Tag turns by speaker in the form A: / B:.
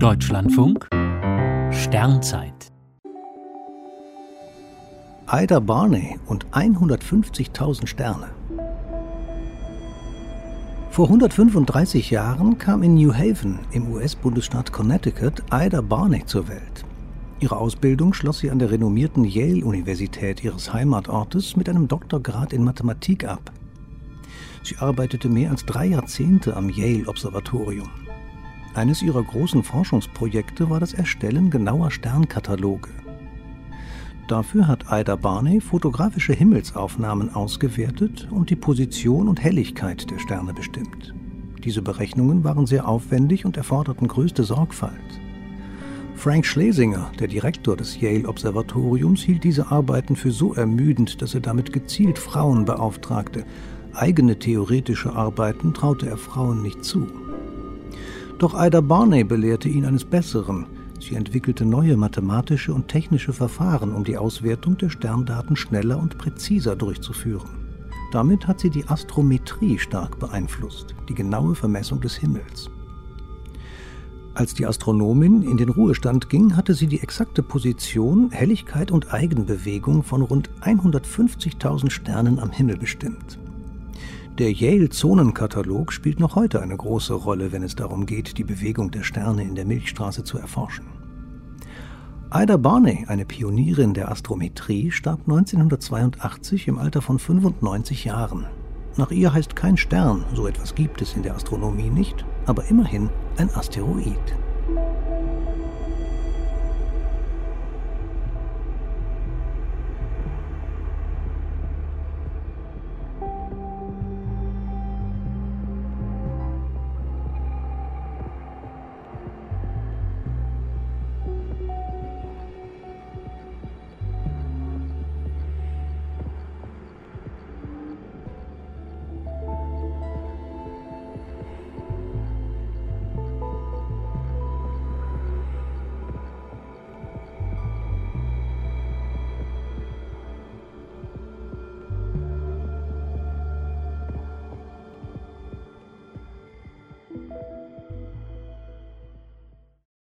A: Deutschlandfunk Sternzeit
B: Ida Barney und 150.000 Sterne. Vor 135 Jahren kam in New Haven im US-Bundesstaat Connecticut Ida Barney zur Welt. Ihre Ausbildung schloss sie an der renommierten Yale-Universität ihres Heimatortes mit einem Doktorgrad in Mathematik ab. Sie arbeitete mehr als drei Jahrzehnte am Yale-Observatorium. Eines ihrer großen Forschungsprojekte war das Erstellen genauer Sternkataloge. Dafür hat Ida Barney fotografische Himmelsaufnahmen ausgewertet und die Position und Helligkeit der Sterne bestimmt. Diese Berechnungen waren sehr aufwendig und erforderten größte Sorgfalt. Frank Schlesinger, der Direktor des Yale-Observatoriums, hielt diese Arbeiten für so ermüdend, dass er damit gezielt Frauen beauftragte. Eigene theoretische Arbeiten traute er Frauen nicht zu. Doch Ida Barney belehrte ihn eines Besseren. Sie entwickelte neue mathematische und technische Verfahren, um die Auswertung der Sterndaten schneller und präziser durchzuführen. Damit hat sie die Astrometrie stark beeinflusst, die genaue Vermessung des Himmels. Als die Astronomin in den Ruhestand ging, hatte sie die exakte Position, Helligkeit und Eigenbewegung von rund 150.000 Sternen am Himmel bestimmt. Der Yale-Zonenkatalog spielt noch heute eine große Rolle, wenn es darum geht, die Bewegung der Sterne in der Milchstraße zu erforschen. Ida Barney, eine Pionierin der Astrometrie, starb 1982 im Alter von 95 Jahren. Nach ihr heißt kein Stern, so etwas gibt es in der Astronomie nicht, aber immerhin ein Asteroid.